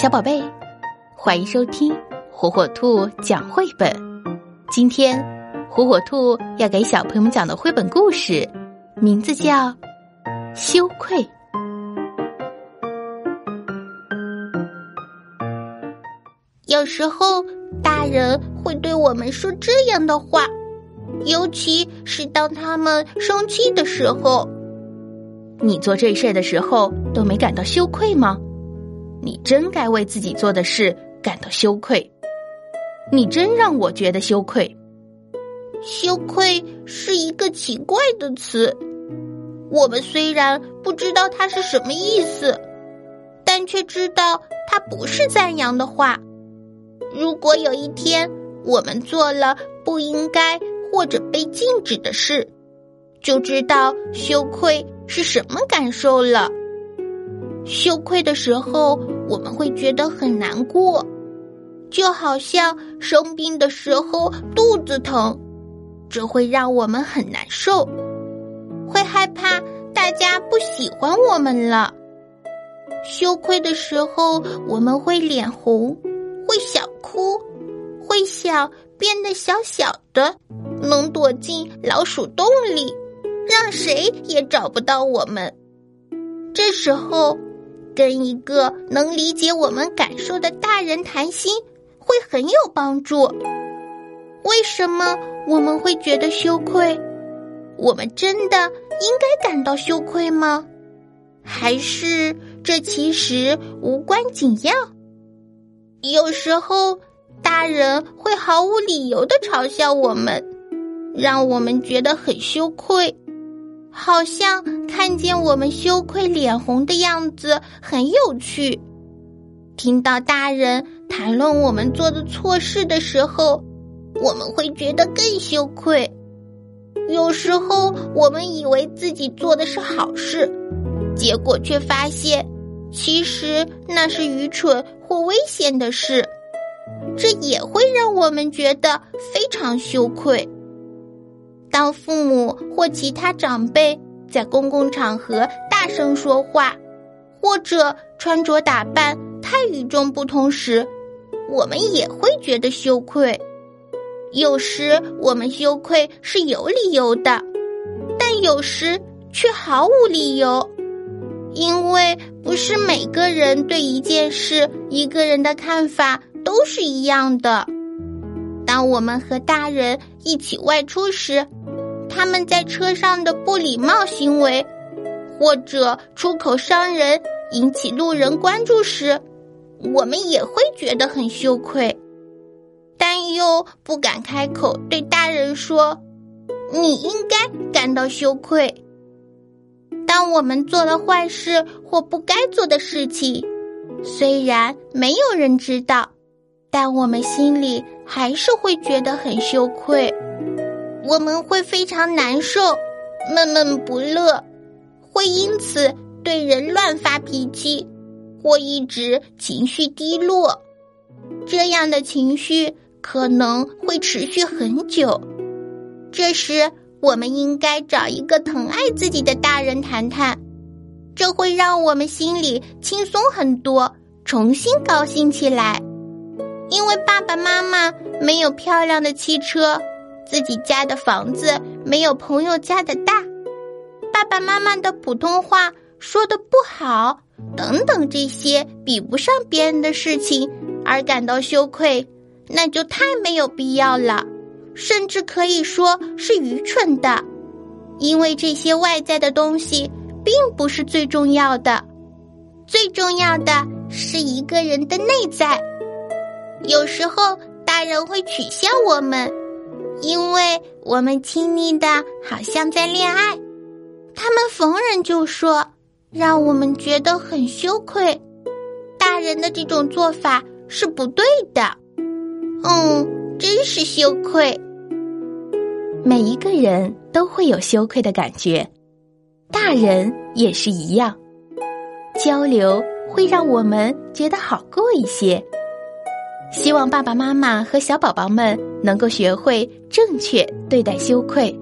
小宝贝，欢迎收听火火兔讲绘本。今天，火火兔要给小朋友们讲的绘本故事，名字叫《羞愧》。有时候，大人会对我们说这样的话，尤其是当他们生气的时候。你做这事的时候都没感到羞愧吗？你真该为自己做的事感到羞愧，你真让我觉得羞愧。羞愧是一个奇怪的词，我们虽然不知道它是什么意思，但却知道它不是赞扬的话。如果有一天我们做了不应该或者被禁止的事，就知道羞愧是什么感受了。羞愧的时候，我们会觉得很难过，就好像生病的时候肚子疼，这会让我们很难受，会害怕大家不喜欢我们了。羞愧的时候，我们会脸红，会想哭，会想变得小小的，能躲进老鼠洞里，让谁也找不到我们。这时候。跟一个能理解我们感受的大人谈心，会很有帮助。为什么我们会觉得羞愧？我们真的应该感到羞愧吗？还是这其实无关紧要？有时候，大人会毫无理由的嘲笑我们，让我们觉得很羞愧。好像看见我们羞愧脸红的样子很有趣，听到大人谈论我们做的错事的时候，我们会觉得更羞愧。有时候我们以为自己做的是好事，结果却发现其实那是愚蠢或危险的事，这也会让我们觉得非常羞愧。当父母或其他长辈在公共场合大声说话，或者穿着打扮太与众不同时，我们也会觉得羞愧。有时我们羞愧是有理由的，但有时却毫无理由，因为不是每个人对一件事、一个人的看法都是一样的。当我们和大人一起外出时，他们在车上的不礼貌行为，或者出口伤人，引起路人关注时，我们也会觉得很羞愧，但又不敢开口对大人说：“你应该感到羞愧。”当我们做了坏事或不该做的事情，虽然没有人知道，但我们心里还是会觉得很羞愧。我们会非常难受，闷闷不乐，会因此对人乱发脾气，或一直情绪低落。这样的情绪可能会持续很久。这时，我们应该找一个疼爱自己的大人谈谈，这会让我们心里轻松很多，重新高兴起来。因为爸爸妈妈没有漂亮的汽车。自己家的房子没有朋友家的大，爸爸妈妈的普通话说的不好，等等这些比不上别人的事情而感到羞愧，那就太没有必要了，甚至可以说是愚蠢的，因为这些外在的东西并不是最重要的，最重要的是一个人的内在。有时候大人会取笑我们。因为我们亲昵的好像在恋爱，他们逢人就说，让我们觉得很羞愧。大人的这种做法是不对的。嗯，真是羞愧。每一个人都会有羞愧的感觉，大人也是一样。交流会让我们觉得好过一些。希望爸爸妈妈和小宝宝们能够学会正确对待羞愧。